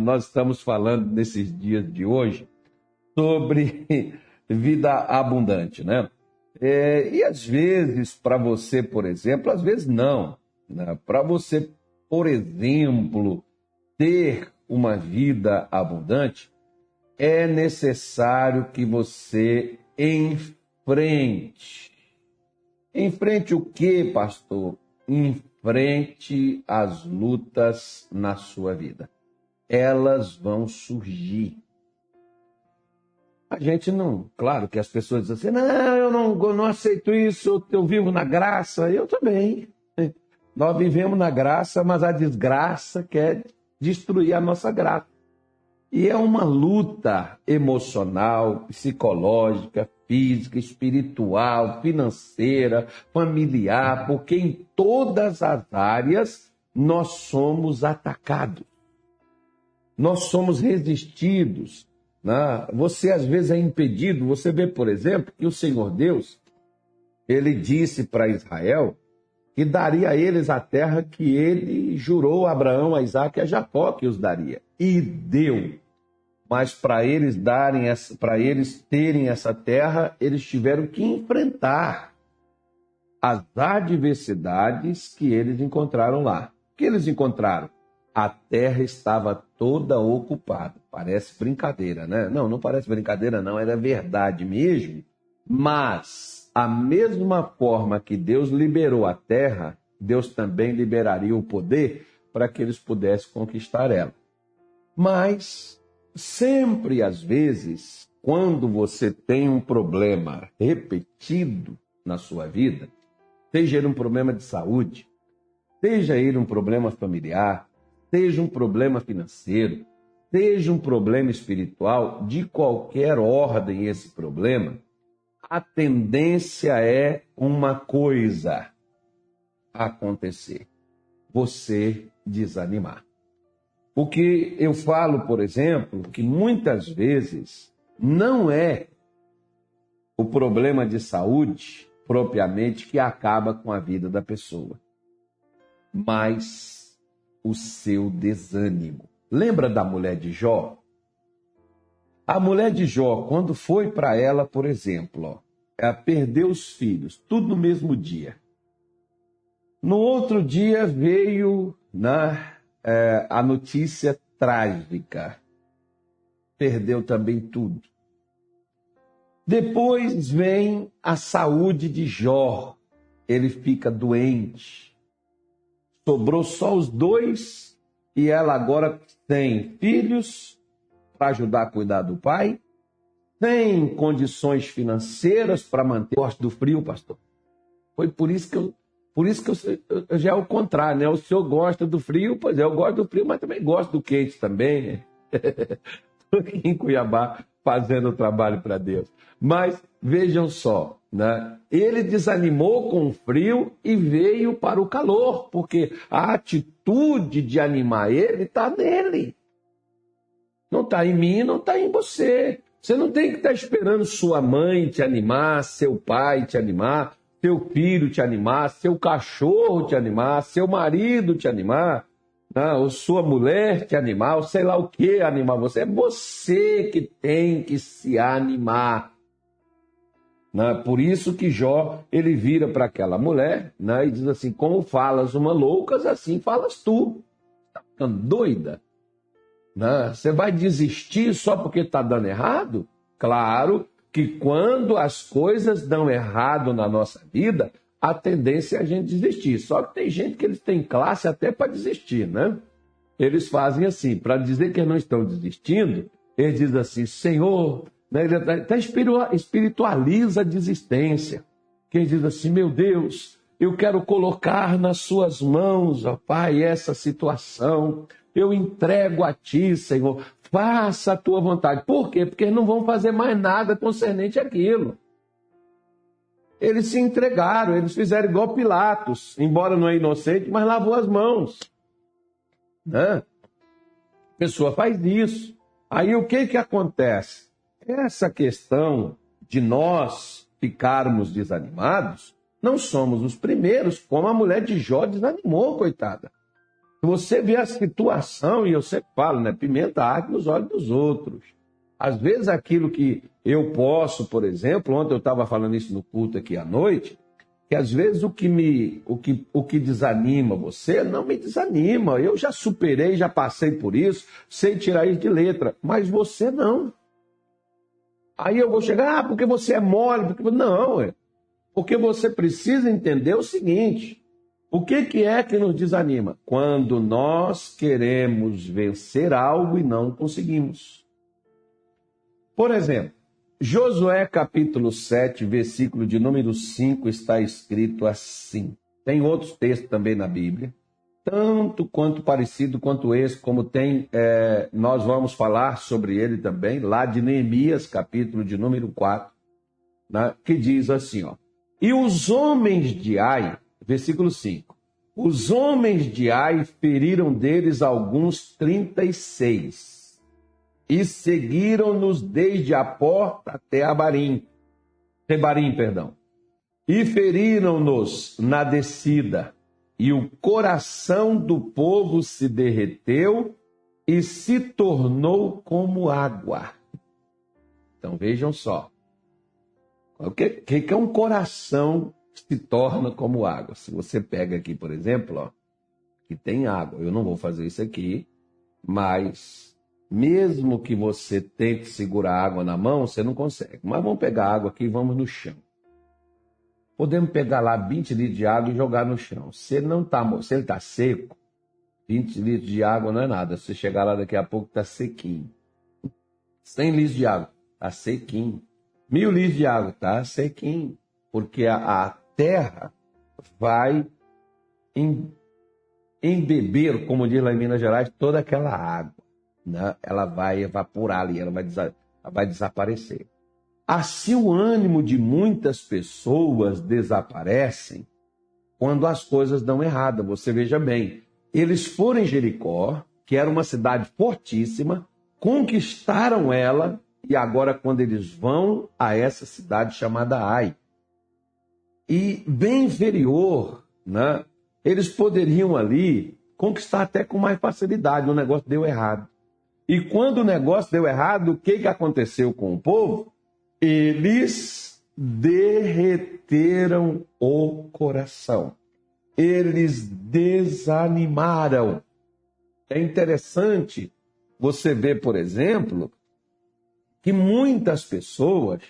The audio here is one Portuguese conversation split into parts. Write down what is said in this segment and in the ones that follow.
nós estamos falando nesses dias de hoje sobre vida abundante, né? É, e às vezes, para você, por exemplo, às vezes não. Né? Para você, por exemplo, ter uma vida abundante, é necessário que você enfrente. Enfrente o que, pastor? Enfrente as lutas na sua vida. Elas vão surgir. A gente não, claro que as pessoas dizem assim, não, eu não, eu não aceito isso, eu vivo na graça, eu também. Nós vivemos na graça, mas a desgraça quer destruir a nossa graça. E é uma luta emocional, psicológica, física, espiritual, financeira, familiar, porque em todas as áreas nós somos atacados. Nós somos resistidos, né? Você às vezes é impedido. Você vê, por exemplo, que o Senhor Deus, ele disse para Israel que daria a eles a terra que ele jurou a Abraão, a Isaac e a Jacó que os daria. E deu. Mas para eles darem para eles terem essa terra, eles tiveram que enfrentar as adversidades que eles encontraram lá. O que eles encontraram? A terra estava toda ocupada. Parece brincadeira, né? Não, não parece brincadeira, não, era verdade mesmo. Mas, a mesma forma que Deus liberou a terra, Deus também liberaria o poder para que eles pudessem conquistar ela. Mas, sempre às vezes, quando você tem um problema repetido na sua vida, seja ele um problema de saúde, seja ele um problema familiar, seja um problema financeiro, seja um problema espiritual, de qualquer ordem esse problema, a tendência é uma coisa acontecer: você desanimar. O que eu falo, por exemplo, que muitas vezes não é o problema de saúde propriamente que acaba com a vida da pessoa, mas o seu desânimo. Lembra da mulher de Jó? A mulher de Jó, quando foi para ela, por exemplo, ó, ela perdeu os filhos, tudo no mesmo dia. No outro dia veio né, é, a notícia trágica. Perdeu também tudo. Depois vem a saúde de Jó. Ele fica doente sobrou só os dois e ela agora tem filhos para ajudar a cuidar do pai, tem condições financeiras para manter. Gosto do frio, pastor. Foi por isso que eu, por isso que eu, eu, já é o contrário, né? O senhor gosta do frio, pois é, eu gosto do frio, mas também gosto do quente também. Né? Estou aqui em Cuiabá fazendo o trabalho para Deus. Mas vejam só, né? Ele desanimou com o frio e veio para o calor, porque a atitude de animar ele está nele. Não está em mim, não está em você. Você não tem que estar tá esperando sua mãe te animar, seu pai te animar, seu filho te animar, seu cachorro te animar, seu marido te animar, né? ou sua mulher te animar, ou sei lá o que animar você. É você que tem que se animar. Né? Por isso que Jó ele vira para aquela mulher né? e diz assim: Como falas uma loucas, assim falas tu. Está ficando doida? Né? Você vai desistir só porque está dando errado? Claro que quando as coisas dão errado na nossa vida, a tendência é a gente desistir. Só que tem gente que eles têm classe até para desistir, né? Eles fazem assim, para dizer que não estão desistindo, eles dizem assim: Senhor, né? Ele até espiritualiza a desistência. Quem diz assim, meu Deus, eu quero colocar nas suas mãos, ó Pai, essa situação. Eu entrego a Ti, Senhor. Faça a Tua vontade. Por quê? Porque eles não vão fazer mais nada concernente àquilo. Eles se entregaram, eles fizeram igual Pilatos, embora não é inocente, mas lavou as mãos. Né? A pessoa faz isso. Aí o que que acontece? Essa questão de nós ficarmos desanimados, não somos os primeiros, como a mulher de Jó desanimou, coitada. Você vê a situação, e eu sempre falo, né? Pimenta arde nos olhos dos outros. Às vezes aquilo que eu posso, por exemplo, ontem eu estava falando isso no culto aqui à noite, que às vezes o que me o que, o que desanima você não me desanima. Eu já superei, já passei por isso, sei tirar isso de letra, mas você não. Aí eu vou chegar, ah, porque você é mole, porque não, é. Porque você precisa entender o seguinte: o que, que é que nos desanima? Quando nós queremos vencer algo e não conseguimos. Por exemplo, Josué capítulo 7, versículo de número 5 está escrito assim. Tem outros textos também na Bíblia, tanto quanto parecido quanto esse, como tem, é, nós vamos falar sobre ele também, lá de Neemias, capítulo de número 4, né, que diz assim, ó. E os homens de Ai, versículo 5, os homens de Ai feriram deles alguns 36 e seguiram-nos desde a porta até Abarim, Rebarim, perdão, e feriram-nos na descida, e o coração do povo se derreteu e se tornou como água. Então vejam só. O que, que é um coração que se torna como água? Se você pega aqui, por exemplo, ó, que tem água, eu não vou fazer isso aqui, mas mesmo que você tente segurar a água na mão, você não consegue. Mas vamos pegar a água aqui e vamos no chão. Podemos pegar lá 20 litros de água e jogar no chão. Se ele não tá, se ele está seco, 20 litros de água não é nada. Se chegar lá daqui a pouco, está sequinho. 100 litros de água, está sequinho. Mil litros de água, está sequinho. Porque a, a terra vai em, embeber, como diz lá em Minas Gerais, toda aquela água né, ela vai evaporar ali, ela vai, ela vai desaparecer. Assim, o ânimo de muitas pessoas desaparecem quando as coisas dão errado. Você veja bem, eles foram em Jericó, que era uma cidade fortíssima, conquistaram ela, e agora, quando eles vão a essa cidade chamada Ai, e bem inferior, né, eles poderiam ali conquistar até com mais facilidade, o negócio deu errado. E quando o negócio deu errado, o que, que aconteceu com o povo? Eles derreteram o coração. Eles desanimaram. É interessante você ver, por exemplo, que muitas pessoas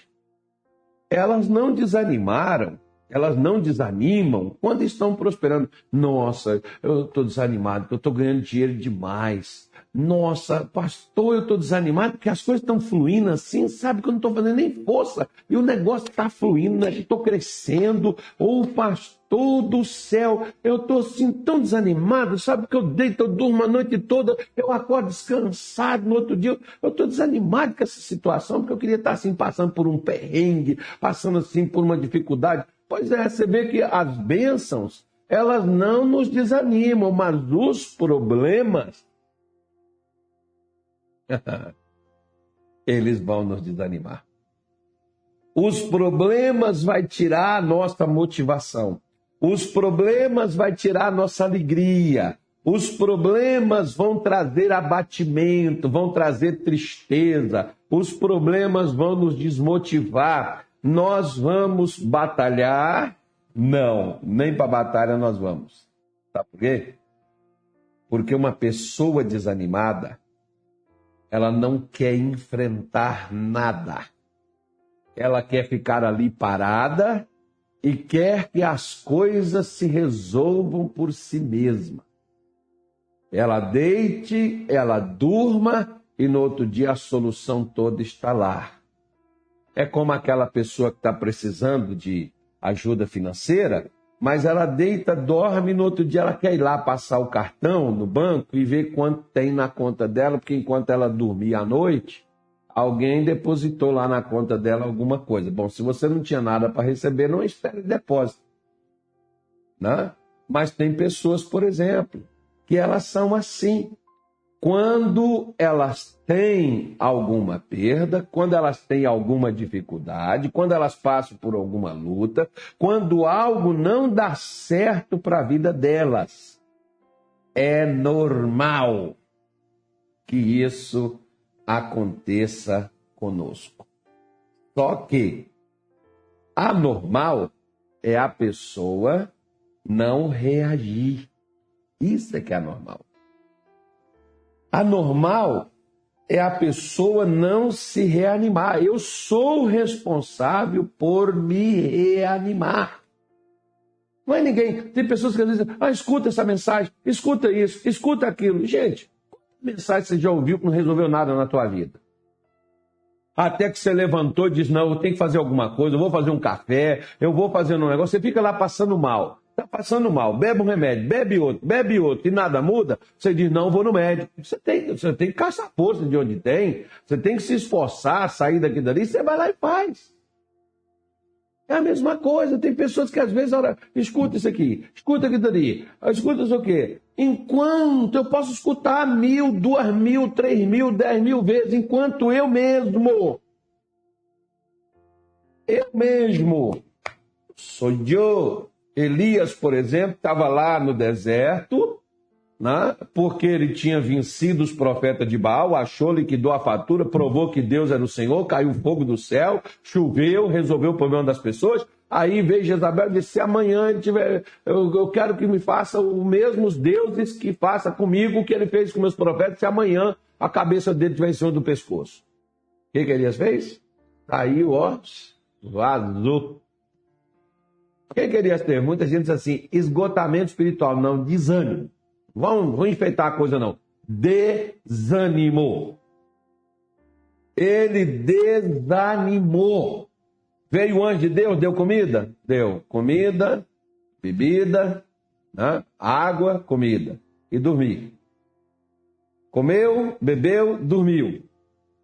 elas não desanimaram, elas não desanimam quando estão prosperando. Nossa, eu estou desanimado, eu estou ganhando dinheiro demais nossa, pastor, eu estou desanimado porque as coisas estão fluindo assim, sabe que eu não estou fazendo nem força e o negócio está fluindo, né? estou crescendo. Ou, oh, pastor do céu, eu estou assim tão desanimado, sabe que eu deito, eu durmo a noite toda, eu acordo descansado no outro dia. Eu estou desanimado com essa situação porque eu queria estar assim passando por um perrengue, passando assim por uma dificuldade. Pois é, você vê que as bênçãos, elas não nos desanimam, mas os problemas eles vão nos desanimar. Os problemas vai tirar a nossa motivação. Os problemas vai tirar a nossa alegria. Os problemas vão trazer abatimento, vão trazer tristeza. Os problemas vão nos desmotivar. Nós vamos batalhar? Não, nem para batalha nós vamos. Sabe por quê? Porque uma pessoa desanimada, ela não quer enfrentar nada. Ela quer ficar ali parada e quer que as coisas se resolvam por si mesma. Ela deite, ela durma e no outro dia a solução toda está lá. É como aquela pessoa que está precisando de ajuda financeira mas ela deita, dorme, no outro dia ela quer ir lá passar o cartão no banco e ver quanto tem na conta dela, porque enquanto ela dormia à noite, alguém depositou lá na conta dela alguma coisa. Bom, se você não tinha nada para receber, não espere depósito. Né? Mas tem pessoas, por exemplo, que elas são assim. Quando elas têm alguma perda, quando elas têm alguma dificuldade, quando elas passam por alguma luta, quando algo não dá certo para a vida delas, é normal que isso aconteça conosco. Só que anormal é a pessoa não reagir. Isso é que é anormal. Anormal é a pessoa não se reanimar. Eu sou responsável por me reanimar. Não é ninguém. Tem pessoas que dizem, ah, escuta essa mensagem, escuta isso, escuta aquilo. Gente, mensagem você já ouviu que não resolveu nada na tua vida? Até que você levantou e disse, não, eu tenho que fazer alguma coisa, eu vou fazer um café, eu vou fazer um negócio. Você fica lá passando mal. Está passando mal, bebe um remédio, bebe outro, bebe outro e nada muda, você diz, não, vou no médico. Você tem, você tem que caçar força de onde tem, você tem que se esforçar, sair daqui dali, você vai lá e faz. É a mesma coisa. Tem pessoas que às vezes, olha, escuta isso aqui, escuta aqui dali, escuta isso aqui. Enquanto eu posso escutar mil, duas mil, três mil, dez mil vezes, enquanto eu mesmo, eu mesmo, sou eu, Elias, por exemplo, estava lá no deserto, né? porque ele tinha vencido os profetas de Baal, achou, liquidou a fatura, provou que Deus era o Senhor, caiu fogo do céu, choveu, resolveu o problema das pessoas. Aí veio Jezabel e disse: se amanhã tiver, eu, eu quero que me faça os mesmos deuses que faça comigo o que ele fez com meus profetas, se amanhã a cabeça dele estiver em cima do pescoço. O que, que Elias fez? Caiu, ó, vazou o que queria ter? Muita gente diz assim, esgotamento espiritual, não, desânimo. Vão, vão enfeitar a coisa, não. Desanimou. Ele desanimou. Veio o anjo de Deus, deu comida? Deu comida, bebida, né? água, comida. E dormir. Comeu, bebeu, dormiu.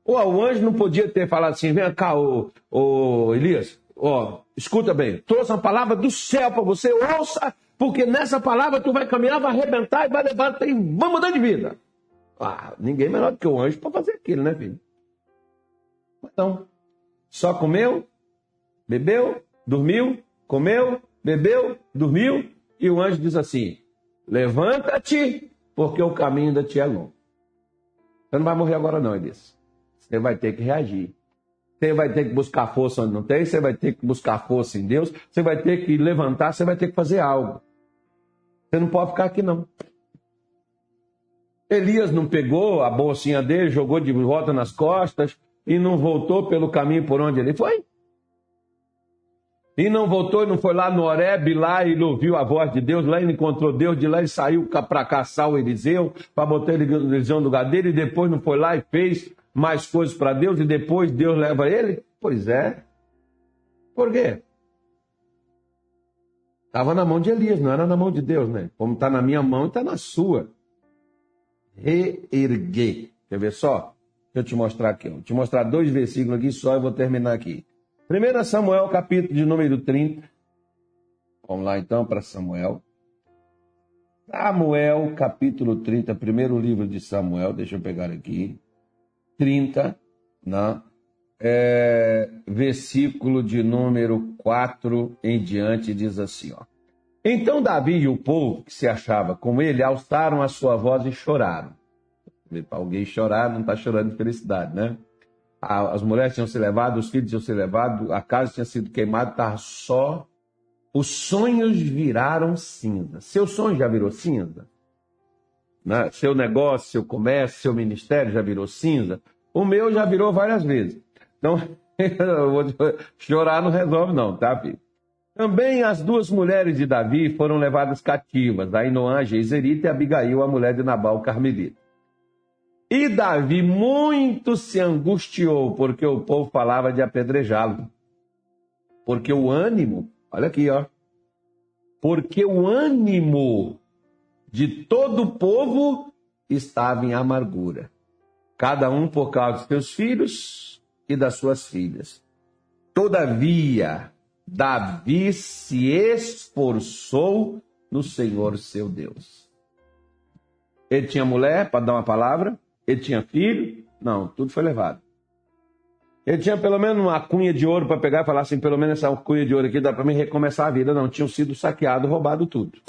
Ou o anjo não podia ter falado assim: vem cá, ô, ô Elias, ó, escuta bem, trouxe uma palavra do céu para você, ouça, porque nessa palavra tu vai caminhar, vai arrebentar e vai levar, e vai mudar de vida. Ah, ninguém melhor do que o anjo para fazer aquilo, né, filho? Então, só comeu, bebeu, dormiu, comeu, bebeu, dormiu, e o anjo diz assim: levanta-te, porque o caminho ainda te é longo. Você não vai morrer agora, não, ele disse. Você vai ter que reagir. Você vai ter que buscar força onde não tem, você vai ter que buscar força em Deus, você vai ter que levantar, você vai ter que fazer algo. Você não pode ficar aqui, não. Elias não pegou a bolsinha dele, jogou de volta nas costas e não voltou pelo caminho por onde ele foi. E não voltou e não foi lá no Horeb, lá ele ouviu a voz de Deus, lá ele encontrou Deus, de lá ele saiu para caçar o Eliseu, para botar ele no lugar dele, e depois não foi lá e fez mais coisas para Deus e depois Deus leva ele? Pois é. Por quê? Estava na mão de Elias, não era na mão de Deus, né? Como está na minha mão, está na sua. Reerguer. Quer ver só? Deixa eu te mostrar aqui. Vou te mostrar dois versículos aqui só e vou terminar aqui. 1 Samuel, capítulo de número 30. Vamos lá então para Samuel. Samuel, capítulo 30, primeiro livro de Samuel. Deixa eu pegar aqui. 30, né? É, versículo de número 4 em diante, diz assim: ó. Então Davi e o povo que se achava com ele alçaram a sua voz e choraram. Para alguém chorar, não está chorando de felicidade, né? As mulheres tinham se levado, os filhos tinham se levado, a casa tinha sido queimada, estava só. Os sonhos viraram cinza. Seu sonho já virou cinza? Né? Seu negócio, seu comércio, seu ministério já virou cinza. O meu já virou várias vezes. Então, chorar não resolve, não, tá, filho? Também as duas mulheres de Davi foram levadas cativas, Ainoã, Geizerita e Abigail, a mulher de Nabal, Carmelita. E Davi muito se angustiou, porque o povo falava de apedrejá-lo. Porque o ânimo, olha aqui, ó. Porque o ânimo de todo o povo estava em amargura, cada um por causa dos seus filhos e das suas filhas. Todavia, Davi se esforçou no Senhor seu Deus. Ele tinha mulher para dar uma palavra, ele tinha filho, não, tudo foi levado. Ele tinha pelo menos uma cunha de ouro para pegar e falar assim: pelo menos essa cunha de ouro aqui dá para mim recomeçar a vida. Não, tinham sido saqueado, roubado tudo.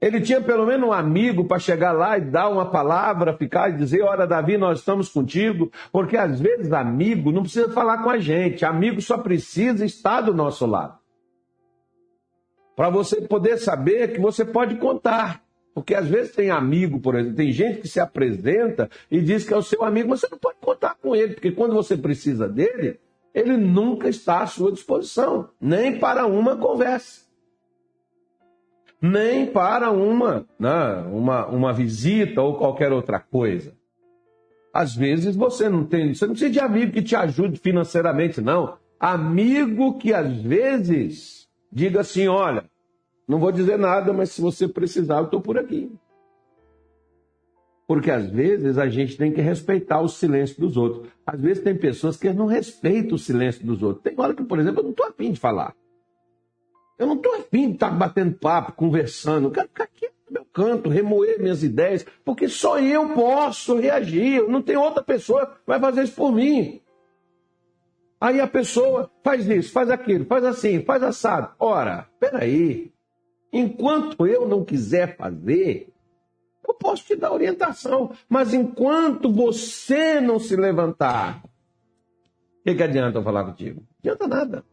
Ele tinha pelo menos um amigo para chegar lá e dar uma palavra, ficar e dizer: Olha, Davi, nós estamos contigo. Porque às vezes, amigo não precisa falar com a gente, amigo só precisa estar do nosso lado. Para você poder saber que você pode contar. Porque às vezes tem amigo, por exemplo, tem gente que se apresenta e diz que é o seu amigo, mas você não pode contar com ele, porque quando você precisa dele, ele nunca está à sua disposição, nem para uma conversa, nem para uma, né, uma, uma visita ou qualquer outra coisa. Às vezes você não tem, você não precisa de amigo que te ajude financeiramente, não. Amigo que às vezes diga assim: olha, não vou dizer nada, mas se você precisar, eu estou por aqui. Porque às vezes a gente tem que respeitar o silêncio dos outros. Às vezes tem pessoas que não respeitam o silêncio dos outros. Tem hora que, por exemplo, eu não estou afim de falar. Eu não estou afim de estar batendo papo, conversando. Eu quero ficar aqui no meu canto, remoer minhas ideias, porque só eu posso reagir. Não tem outra pessoa que vai fazer isso por mim. Aí a pessoa faz isso, faz aquilo, faz assim, faz assado. Ora, peraí. Enquanto eu não quiser fazer, eu posso te dar orientação. Mas enquanto você não se levantar, o que, que adianta eu falar contigo? Não adianta nada.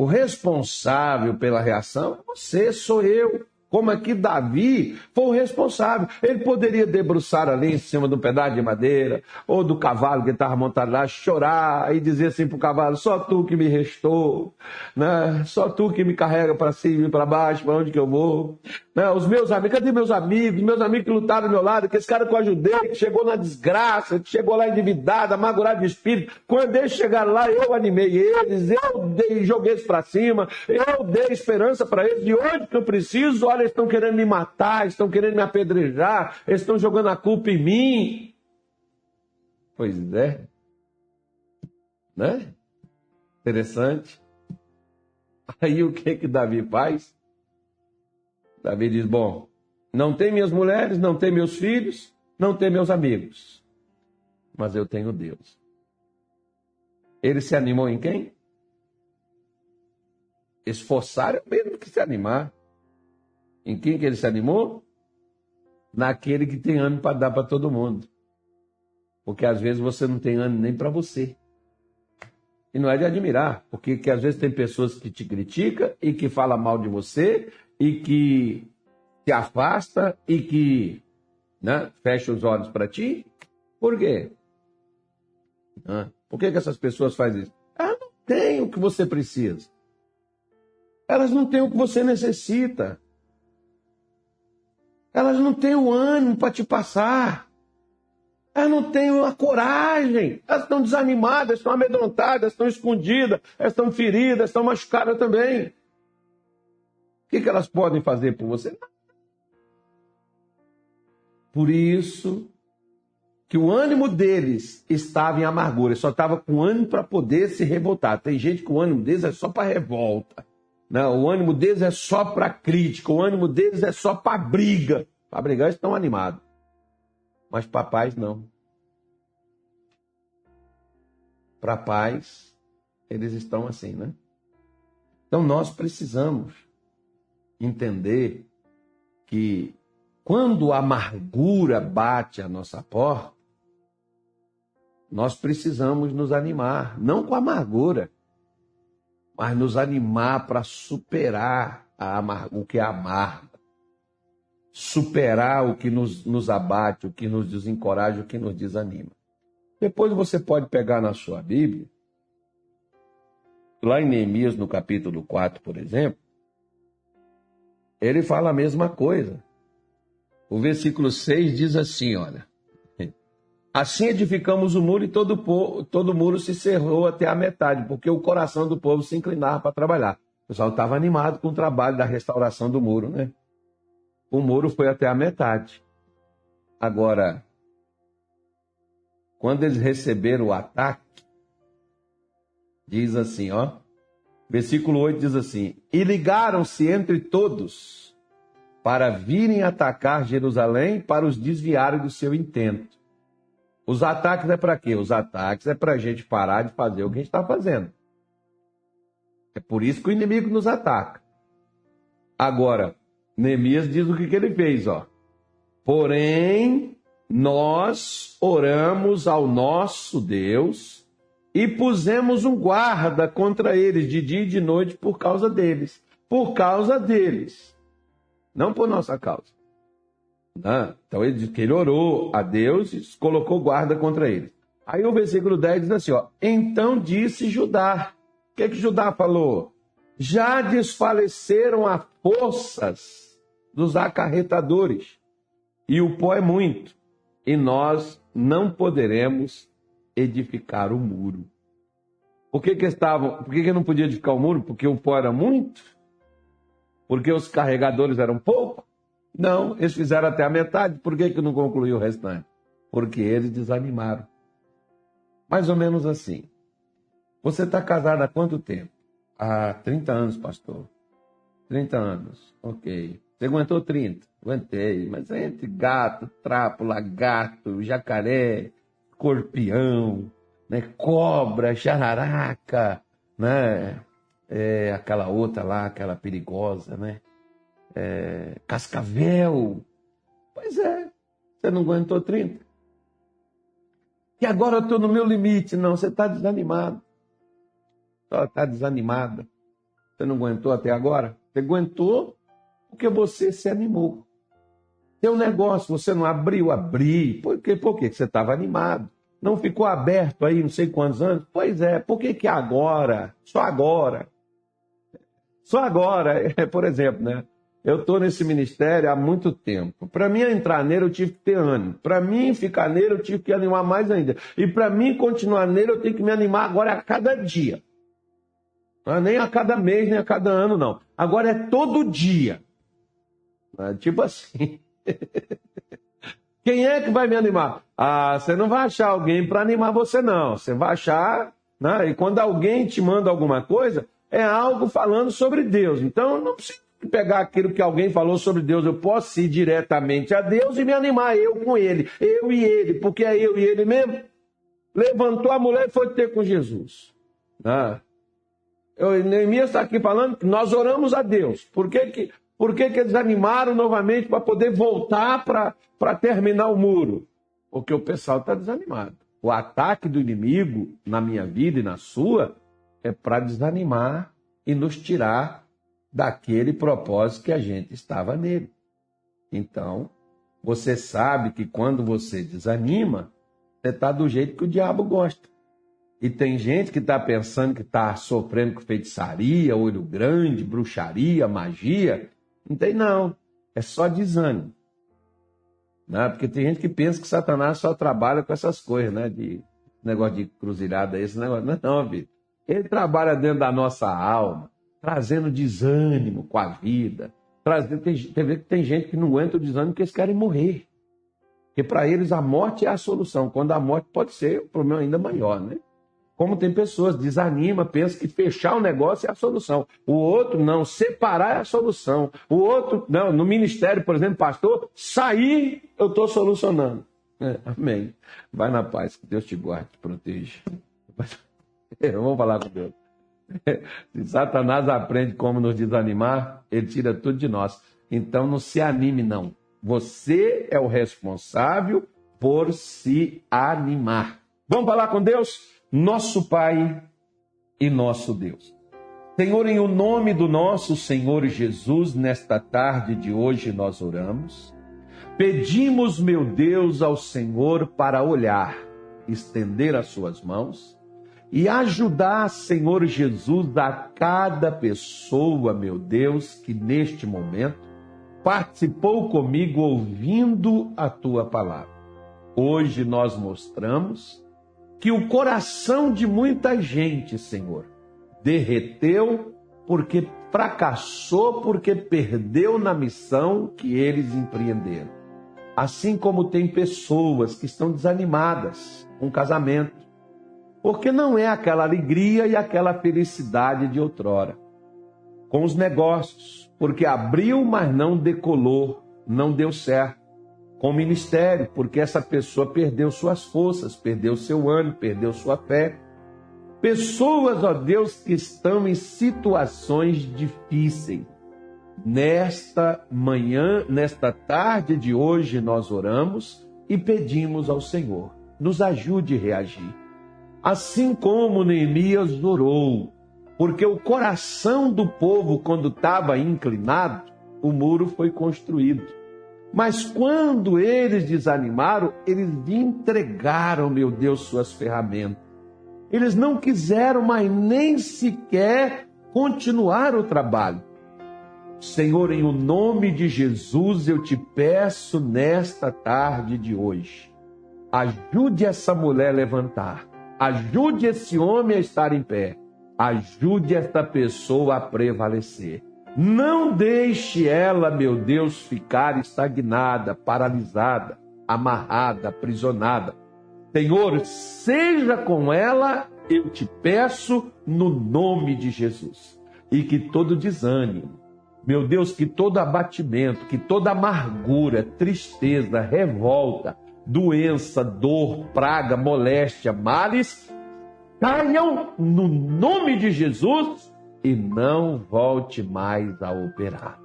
O responsável pela reação é você, sou eu. Como aqui Davi foi o responsável. Ele poderia debruçar ali em cima um pedaço de madeira, ou do cavalo que estava montado lá, chorar e dizer assim para o cavalo: só tu que me restou, né? só tu que me carrega para cima e para baixo, para onde que eu vou. Né? Os meus amigos, cadê meus amigos? Meus amigos que lutaram do meu lado, que esse cara que eu ajudei, que chegou na desgraça, que chegou lá endividado, amargurado de espírito. Quando eles chegaram lá, eu animei eles, eu dei, joguei eles para cima, eu dei esperança para eles, de onde que eu preciso, olha eles estão querendo me matar, estão querendo me apedrejar, eles estão jogando a culpa em mim. Pois é. Né? Interessante. Aí o que que Davi faz? Davi diz: Bom, não tem minhas mulheres, não tem meus filhos, não tem meus amigos, mas eu tenho Deus. Ele se animou em quem? Esforçar é o mesmo que se animar. Em quem que ele se animou? Naquele que tem ânimo para dar para todo mundo. Porque às vezes você não tem ânimo nem para você. E não é de admirar, porque que às vezes tem pessoas que te criticam e que falam mal de você e que te afasta e que né, fecha os olhos para ti. Por quê? Por que, que essas pessoas fazem isso? Elas não têm o que você precisa. Elas não têm o que você necessita. Elas não têm o ânimo para te passar. Elas não têm a coragem. Elas estão desanimadas, estão amedrontadas, estão escondidas, estão feridas, estão machucadas também. O que, que elas podem fazer por você? Por isso que o ânimo deles estava em amargura, só estava com ânimo para poder se revoltar. Tem gente que o ânimo deles é só para revolta. Não, o ânimo deles é só para crítica, o ânimo deles é só para briga. Para brigar eles estão animados. Mas para paz não. Para paz eles estão assim, né? Então nós precisamos entender que quando a amargura bate a nossa porta, nós precisamos nos animar, não com a amargura, mas nos animar para superar o que é amargo, superar o que nos, nos abate, o que nos desencoraja, o que nos desanima. Depois você pode pegar na sua Bíblia, lá em Neemias, no capítulo 4, por exemplo, ele fala a mesma coisa. O versículo 6 diz assim: olha. Assim edificamos o muro e todo, o todo muro se cerrou até a metade, porque o coração do povo se inclinava para trabalhar. O pessoal estava animado com o trabalho da restauração do muro, né? O muro foi até a metade. Agora, quando eles receberam o ataque, diz assim, ó. Versículo 8 diz assim: E ligaram-se entre todos para virem atacar Jerusalém para os desviarem do seu intento. Os ataques é para quê? Os ataques é para a gente parar de fazer o que a gente está fazendo. É por isso que o inimigo nos ataca. Agora, Neemias diz o que, que ele fez, ó. Porém, nós oramos ao nosso Deus e pusemos um guarda contra eles de dia e de noite por causa deles. Por causa deles. Não por nossa causa. Né? Então ele diz que ele orou a Deus e colocou guarda contra eles. Aí o versículo 10 diz assim: ó, Então disse Judá. O que, que Judá falou? Já desfaleceram as forças dos acarretadores, e o pó é muito, e nós não poderemos edificar o muro. Por que, que estavam? Por que, que não podia edificar o muro? Porque o pó era muito? Porque os carregadores eram pouco? Não, eles fizeram até a metade. Por que, que não concluiu o restante? Porque eles desanimaram. Mais ou menos assim. Você está casado há quanto tempo? Há 30 anos, pastor. 30 anos. Ok. Você aguentou 30? Aguentei. Mas entre gato, trapo, lagarto, jacaré, escorpião, né? cobra, jararaca, né? É, aquela outra lá, aquela perigosa, né? É, cascavel. Pois é, você não aguentou 30. E agora eu estou no meu limite. Não, você está desanimado. Está desanimada. Você não aguentou até agora? Você aguentou porque você se animou. Teu negócio, você não abriu, abri. Por quê? Por quê? Você estava animado. Não ficou aberto aí não sei quantos anos? Pois é, por que, que agora? Só agora. Só agora, por exemplo, né? Eu estou nesse ministério há muito tempo. Para mim entrar nele, eu tive que ter ânimo. Para mim ficar nele, eu tive que animar mais ainda. E para mim continuar nele, eu tenho que me animar agora a cada dia. Não é nem a cada mês, nem a cada ano, não. Agora é todo dia. É tipo assim. Quem é que vai me animar? Ah, você não vai achar alguém para animar você, não. Você vai achar. Né? E quando alguém te manda alguma coisa, é algo falando sobre Deus. Então, não precisa pegar aquilo que alguém falou sobre Deus, eu posso ir diretamente a Deus e me animar eu com ele, eu e ele, porque é eu e ele mesmo. Levantou a mulher e foi ter com Jesus. Ah. Eu, Neemias está aqui falando que nós oramos a Deus. Por que, que, por que, que eles animaram novamente para poder voltar para terminar o muro? Porque o pessoal está desanimado. O ataque do inimigo na minha vida e na sua é para desanimar e nos tirar daquele propósito que a gente estava nele. Então, você sabe que quando você desanima, você está do jeito que o diabo gosta. E tem gente que está pensando que está sofrendo com feitiçaria, olho grande, bruxaria, magia. Não tem, não. É só desânimo. Né? Porque tem gente que pensa que Satanás só trabalha com essas coisas, né? De negócio de cruzilhada, esse negócio. Não, não, filho. Ele trabalha dentro da nossa alma trazendo desânimo com a vida. Trazendo, tem, tem, tem gente que não aguenta o desânimo porque eles querem morrer. Porque para eles a morte é a solução, quando a morte pode ser um problema ainda maior, né? Como tem pessoas, desanima, pensa que fechar o negócio é a solução. O outro, não, separar é a solução. O outro, não, no ministério, por exemplo, pastor, sair, eu estou solucionando. É, amém. Vai na paz, que Deus te guarde, te proteja. Vamos falar com Deus. Se Satanás aprende como nos desanimar, ele tira tudo de nós. Então não se anime, não. Você é o responsável por se animar. Vamos falar com Deus? Nosso Pai e nosso Deus. Senhor, em o nome do nosso Senhor Jesus, nesta tarde de hoje nós oramos. Pedimos, meu Deus, ao Senhor para olhar, estender as suas mãos e ajudar, Senhor Jesus, a cada pessoa, meu Deus, que neste momento participou comigo ouvindo a tua palavra. Hoje nós mostramos que o coração de muita gente, Senhor, derreteu porque fracassou, porque perdeu na missão que eles empreenderam. Assim como tem pessoas que estão desanimadas com casamento, porque não é aquela alegria e aquela felicidade de outrora. Com os negócios, porque abriu, mas não decolou, não deu certo. Com o ministério, porque essa pessoa perdeu suas forças, perdeu seu ânimo, perdeu sua fé. Pessoas, ó Deus, que estão em situações difíceis, Nesta manhã, nesta tarde de hoje, nós oramos e pedimos ao Senhor, nos ajude a reagir. Assim como Neemias orou, porque o coração do povo, quando estava inclinado, o muro foi construído. Mas quando eles desanimaram, eles entregaram, meu Deus, suas ferramentas. Eles não quiseram mais nem sequer continuar o trabalho. Senhor, em o nome de Jesus, eu te peço nesta tarde de hoje, ajude essa mulher a levantar, ajude esse homem a estar em pé, ajude esta pessoa a prevalecer. Não deixe ela, meu Deus, ficar estagnada, paralisada, amarrada, aprisionada. Senhor, seja com ela, eu te peço, no nome de Jesus. E que todo desânimo, meu Deus, que todo abatimento, que toda amargura, tristeza, revolta, doença, dor, praga, moléstia, males, caiam no nome de Jesus e não volte mais a operar.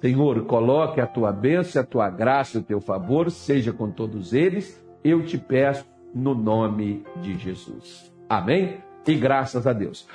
Senhor, coloque a tua bênção, a tua graça, o teu favor, seja com todos eles, eu te peço no nome de Jesus. Amém? E graças a Deus.